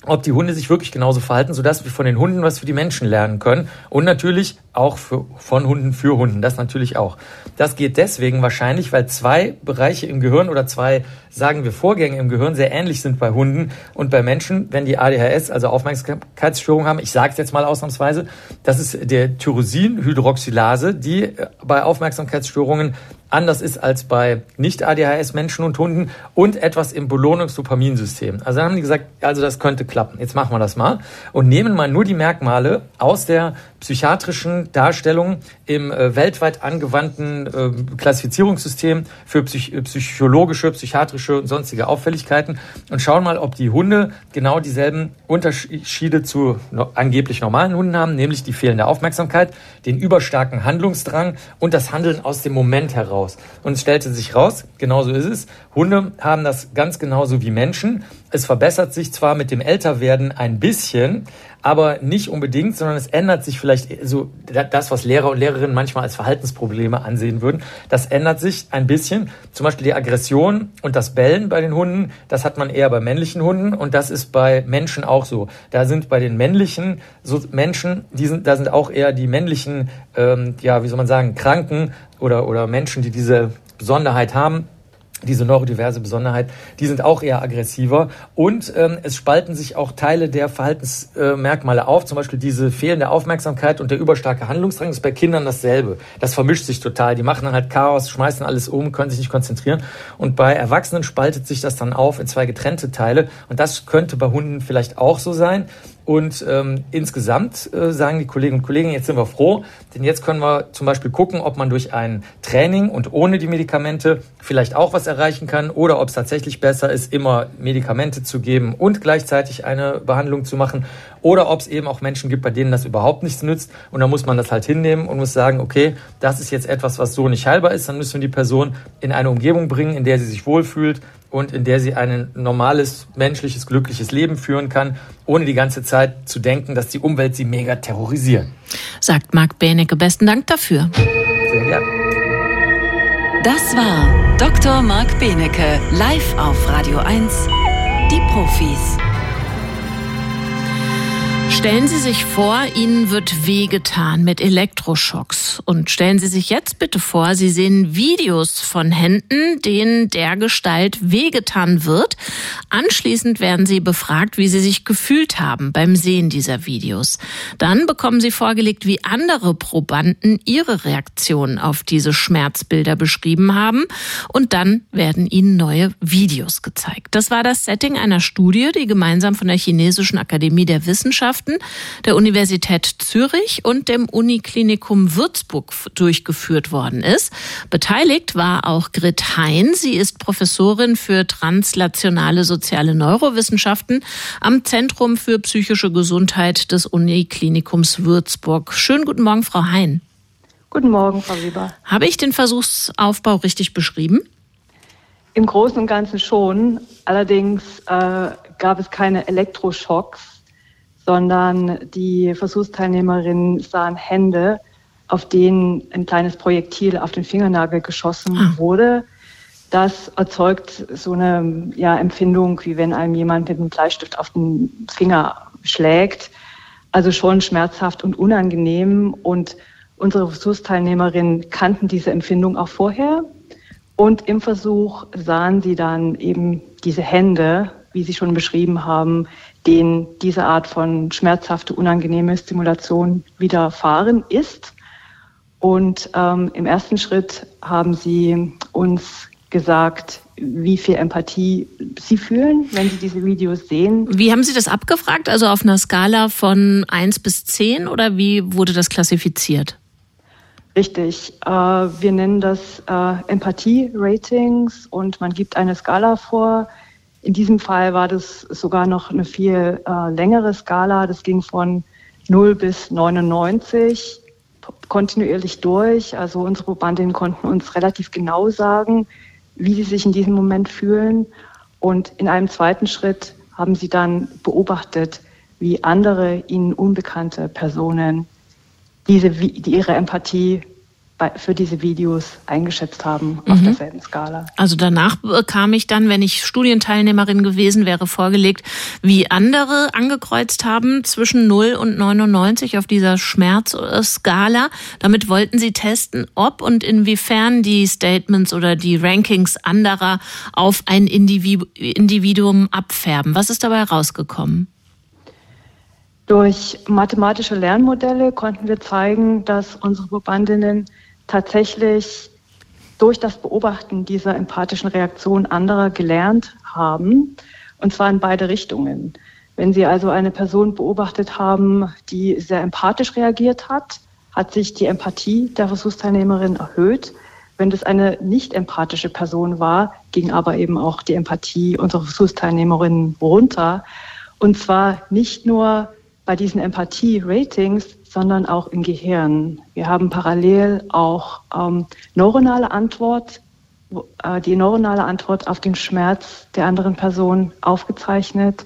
ob die Hunde sich wirklich genauso verhalten, sodass wir von den Hunden was für die Menschen lernen können. Und natürlich auch für, von Hunden für Hunden, das natürlich auch. Das geht deswegen wahrscheinlich, weil zwei Bereiche im Gehirn oder zwei, sagen wir, Vorgänge im Gehirn sehr ähnlich sind bei Hunden und bei Menschen, wenn die ADHS, also Aufmerksamkeitsstörung haben. Ich sage es jetzt mal ausnahmsweise, das ist der Tyrosinhydroxylase, die bei Aufmerksamkeitsstörungen anders ist als bei Nicht-ADHS-Menschen und Hunden und etwas im Belohnungsdopaminsystem. Also dann haben die gesagt, also das könnte klappen. Jetzt machen wir das mal und nehmen mal nur die Merkmale aus der psychiatrischen Darstellung im äh, weltweit angewandten äh, Klassifizierungssystem für psych psychologische, psychiatrische und sonstige Auffälligkeiten und schauen mal, ob die Hunde genau dieselben Unterschiede zu no angeblich normalen Hunden haben, nämlich die fehlende Aufmerksamkeit, den überstarken Handlungsdrang und das Handeln aus dem Moment heraus. Und es stellte sich raus, genauso ist es, Hunde haben das ganz genauso wie Menschen, es verbessert sich zwar mit dem Älterwerden ein bisschen, aber nicht unbedingt, sondern es ändert sich vielleicht so das, was Lehrer und Lehrerinnen manchmal als Verhaltensprobleme ansehen würden. Das ändert sich ein bisschen. Zum Beispiel die Aggression und das Bellen bei den Hunden, das hat man eher bei männlichen Hunden und das ist bei Menschen auch so. Da sind bei den männlichen so Menschen, die sind, da sind auch eher die männlichen, ähm, ja, wie soll man sagen, Kranken oder, oder Menschen, die diese Besonderheit haben, diese neurodiverse Besonderheit, die sind auch eher aggressiver und ähm, es spalten sich auch Teile der Verhaltensmerkmale äh, auf, zum Beispiel diese fehlende Aufmerksamkeit und der überstarke Handlungsdrang ist bei Kindern dasselbe. Das vermischt sich total. Die machen dann halt Chaos, schmeißen alles um, können sich nicht konzentrieren und bei Erwachsenen spaltet sich das dann auf in zwei getrennte Teile und das könnte bei Hunden vielleicht auch so sein. Und ähm, insgesamt äh, sagen die Kolleginnen und Kollegen, jetzt sind wir froh, denn jetzt können wir zum Beispiel gucken, ob man durch ein Training und ohne die Medikamente vielleicht auch was erreichen kann oder ob es tatsächlich besser ist, immer Medikamente zu geben und gleichzeitig eine Behandlung zu machen oder ob es eben auch Menschen gibt, bei denen das überhaupt nichts nützt. Und dann muss man das halt hinnehmen und muss sagen, okay, das ist jetzt etwas, was so nicht heilbar ist, dann müssen wir die Person in eine Umgebung bringen, in der sie sich wohlfühlt, und in der sie ein normales, menschliches, glückliches Leben führen kann, ohne die ganze Zeit zu denken, dass die Umwelt sie mega terrorisieren. Sagt Marc Benecke. Besten Dank dafür. Sehr gerne. Das war Dr. Marc Benecke, live auf Radio 1, die Profis. Stellen Sie sich vor, Ihnen wird wehgetan mit Elektroschocks. Und stellen Sie sich jetzt bitte vor, Sie sehen Videos von Händen, denen der Gestalt wehgetan wird. Anschließend werden Sie befragt, wie Sie sich gefühlt haben beim Sehen dieser Videos. Dann bekommen Sie vorgelegt, wie andere Probanden ihre Reaktion auf diese Schmerzbilder beschrieben haben. Und dann werden Ihnen neue Videos gezeigt. Das war das Setting einer Studie, die gemeinsam von der Chinesischen Akademie der Wissenschaften Wissenschaften der Universität Zürich und dem Uniklinikum Würzburg durchgeführt worden ist. Beteiligt war auch Grit Hein. Sie ist Professorin für translationale soziale Neurowissenschaften am Zentrum für psychische Gesundheit des Uniklinikums Würzburg. Schönen guten Morgen, Frau Hein. Guten Morgen, Frau Weber. Habe ich den Versuchsaufbau richtig beschrieben? Im Großen und Ganzen schon. Allerdings äh, gab es keine Elektroschocks, sondern die Versuchsteilnehmerinnen sahen Hände, auf denen ein kleines Projektil auf den Fingernagel geschossen ah. wurde. Das erzeugt so eine ja, Empfindung, wie wenn einem jemand mit einem Bleistift auf den Finger schlägt. Also schon schmerzhaft und unangenehm. Und unsere Versuchsteilnehmerinnen kannten diese Empfindung auch vorher. Und im Versuch sahen sie dann eben diese Hände, wie Sie schon beschrieben haben, denen diese Art von schmerzhafte, unangenehme Stimulation widerfahren ist. Und ähm, im ersten Schritt haben sie uns gesagt, wie viel Empathie sie fühlen, wenn sie diese Videos sehen. Wie haben Sie das abgefragt? Also auf einer Skala von 1 bis 10 oder wie wurde das klassifiziert? Richtig. Äh, wir nennen das äh, Empathie-Ratings und man gibt eine Skala vor, in diesem Fall war das sogar noch eine viel äh, längere Skala. Das ging von 0 bis 99 kontinuierlich durch. Also unsere Probandinnen konnten uns relativ genau sagen, wie sie sich in diesem Moment fühlen. Und in einem zweiten Schritt haben sie dann beobachtet, wie andere ihnen unbekannte Personen diese, die ihre Empathie für diese Videos eingeschätzt haben auf mhm. derselben Skala. Also danach bekam ich dann, wenn ich Studienteilnehmerin gewesen wäre, vorgelegt, wie andere angekreuzt haben zwischen 0 und 99 auf dieser Schmerzskala. Damit wollten sie testen, ob und inwiefern die Statements oder die Rankings anderer auf ein Individuum abfärben. Was ist dabei rausgekommen? Durch mathematische Lernmodelle konnten wir zeigen, dass unsere Probandinnen tatsächlich durch das Beobachten dieser empathischen Reaktion anderer gelernt haben, und zwar in beide Richtungen. Wenn Sie also eine Person beobachtet haben, die sehr empathisch reagiert hat, hat sich die Empathie der Versuchsteilnehmerin erhöht. Wenn das eine nicht empathische Person war, ging aber eben auch die Empathie unserer Versuchsteilnehmerinnen runter. Und zwar nicht nur bei diesen Empathie-Ratings, sondern auch im Gehirn. Wir haben parallel auch ähm, neuronale Antwort äh, die neuronale Antwort auf den Schmerz der anderen Person aufgezeichnet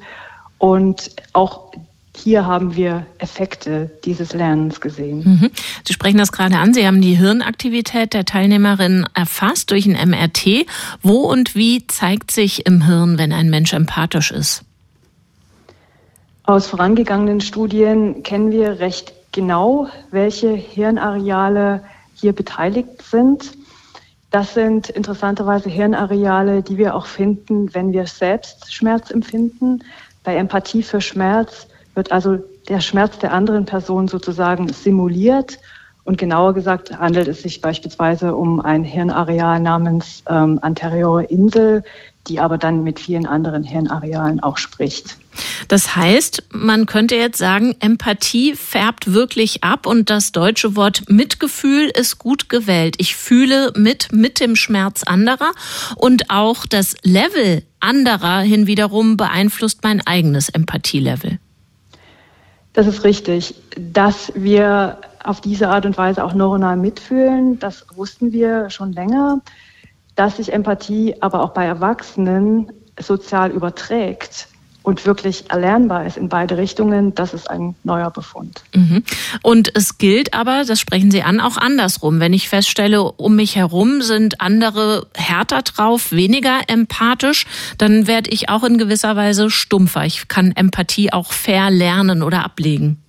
und auch hier haben wir Effekte dieses Lernens gesehen. Mhm. Sie sprechen das gerade an. Sie haben die Hirnaktivität der Teilnehmerinnen erfasst durch ein MRT. Wo und wie zeigt sich im Hirn, wenn ein Mensch empathisch ist? Aus vorangegangenen Studien kennen wir recht genau, welche Hirnareale hier beteiligt sind. Das sind interessanterweise Hirnareale, die wir auch finden, wenn wir selbst Schmerz empfinden. Bei Empathie für Schmerz wird also der Schmerz der anderen Person sozusagen simuliert. Und genauer gesagt handelt es sich beispielsweise um ein Hirnareal namens ähm, anteriore Insel, die aber dann mit vielen anderen Hirnarealen auch spricht. Das heißt, man könnte jetzt sagen, Empathie färbt wirklich ab und das deutsche Wort Mitgefühl ist gut gewählt. Ich fühle mit mit dem Schmerz anderer und auch das Level anderer hin wiederum beeinflusst mein eigenes Empathielevel. Das ist richtig. Dass wir auf diese Art und Weise auch neuronal mitfühlen, das wussten wir schon länger. Dass sich Empathie aber auch bei Erwachsenen sozial überträgt, und wirklich erlernbar ist in beide Richtungen, das ist ein neuer Befund. Mhm. Und es gilt aber, das sprechen Sie an, auch andersrum. Wenn ich feststelle, um mich herum sind andere härter drauf, weniger empathisch, dann werde ich auch in gewisser Weise stumpfer. Ich kann Empathie auch verlernen oder ablegen.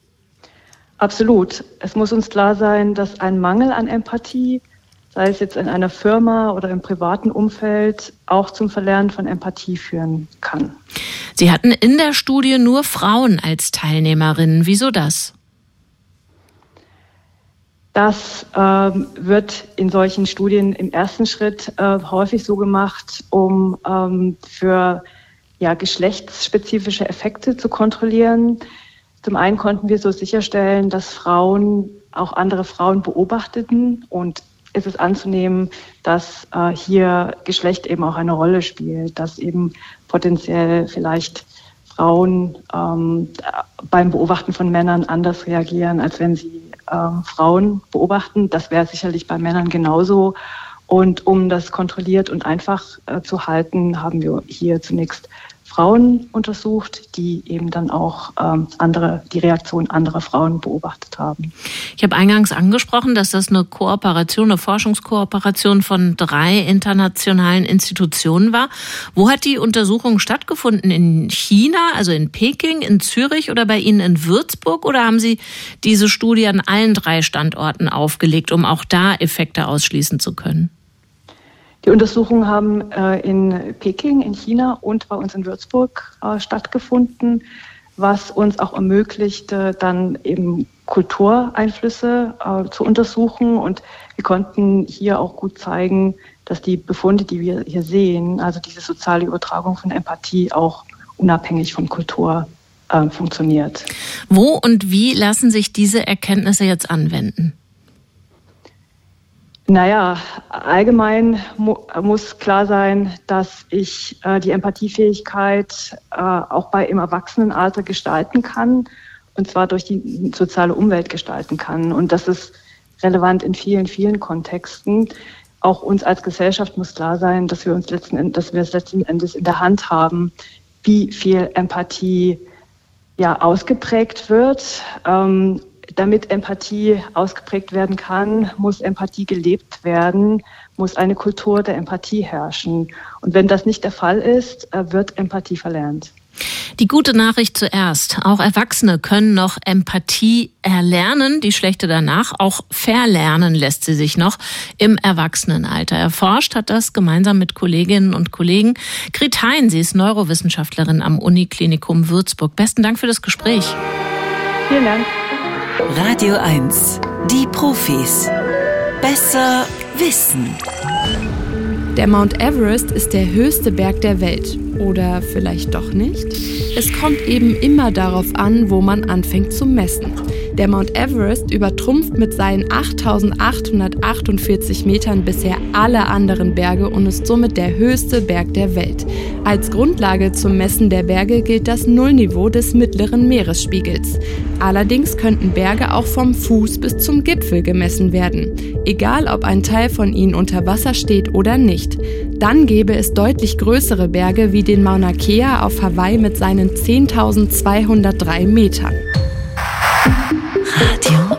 Absolut. Es muss uns klar sein, dass ein Mangel an Empathie sei es jetzt in einer Firma oder im privaten Umfeld, auch zum Verlernen von Empathie führen kann. Sie hatten in der Studie nur Frauen als Teilnehmerinnen. Wieso das? Das ähm, wird in solchen Studien im ersten Schritt äh, häufig so gemacht, um ähm, für ja, geschlechtsspezifische Effekte zu kontrollieren. Zum einen konnten wir so sicherstellen, dass Frauen auch andere Frauen beobachteten und ist es anzunehmen, dass äh, hier Geschlecht eben auch eine Rolle spielt, dass eben potenziell vielleicht Frauen ähm, beim Beobachten von Männern anders reagieren, als wenn sie äh, Frauen beobachten. Das wäre sicherlich bei Männern genauso. Und um das kontrolliert und einfach äh, zu halten, haben wir hier zunächst Frauen untersucht, die eben dann auch ähm, andere, die Reaktion anderer Frauen beobachtet haben. Ich habe eingangs angesprochen, dass das eine Kooperation, eine Forschungskooperation von drei internationalen Institutionen war. Wo hat die Untersuchung stattgefunden? In China, also in Peking, in Zürich oder bei Ihnen in Würzburg? Oder haben Sie diese Studie an allen drei Standorten aufgelegt, um auch da Effekte ausschließen zu können? Die Untersuchungen haben äh, in Peking, in China und bei uns in Würzburg äh, stattgefunden, was uns auch ermöglichte, dann eben Kultureinflüsse äh, zu untersuchen. Und wir konnten hier auch gut zeigen, dass die Befunde, die wir hier sehen, also diese soziale Übertragung von Empathie auch unabhängig von Kultur äh, funktioniert. Wo und wie lassen sich diese Erkenntnisse jetzt anwenden? Naja, allgemein mu muss klar sein, dass ich äh, die Empathiefähigkeit äh, auch bei im Erwachsenenalter gestalten kann und zwar durch die soziale Umwelt gestalten kann. Und das ist relevant in vielen, vielen Kontexten. Auch uns als Gesellschaft muss klar sein, dass wir uns letzten Endes, dass wir es letzten Endes in der Hand haben, wie viel Empathie ja ausgeprägt wird. Ähm, damit Empathie ausgeprägt werden kann, muss Empathie gelebt werden, muss eine Kultur der Empathie herrschen. Und wenn das nicht der Fall ist, äh, wird Empathie verlernt. Die gute Nachricht zuerst. Auch Erwachsene können noch Empathie erlernen. Die schlechte danach. Auch verlernen lässt sie sich noch im Erwachsenenalter. Erforscht hat das gemeinsam mit Kolleginnen und Kollegen. Grit Hein, sie ist Neurowissenschaftlerin am Uniklinikum Würzburg. Besten Dank für das Gespräch. Vielen Dank. Radio 1. Die Profis. Besser wissen. Der Mount Everest ist der höchste Berg der Welt. Oder vielleicht doch nicht? Es kommt eben immer darauf an, wo man anfängt zu messen. Der Mount Everest übertrumpft mit seinen 8848 Metern bisher alle anderen Berge und ist somit der höchste Berg der Welt. Als Grundlage zum Messen der Berge gilt das Nullniveau des mittleren Meeresspiegels. Allerdings könnten Berge auch vom Fuß bis zum Gipfel gemessen werden, egal ob ein Teil von ihnen unter Wasser steht oder nicht erreicht. Dann gäbe es deutlich größere Berge wie den Mauna Kea auf Hawaii mit seinen 10.203 Metern. Radio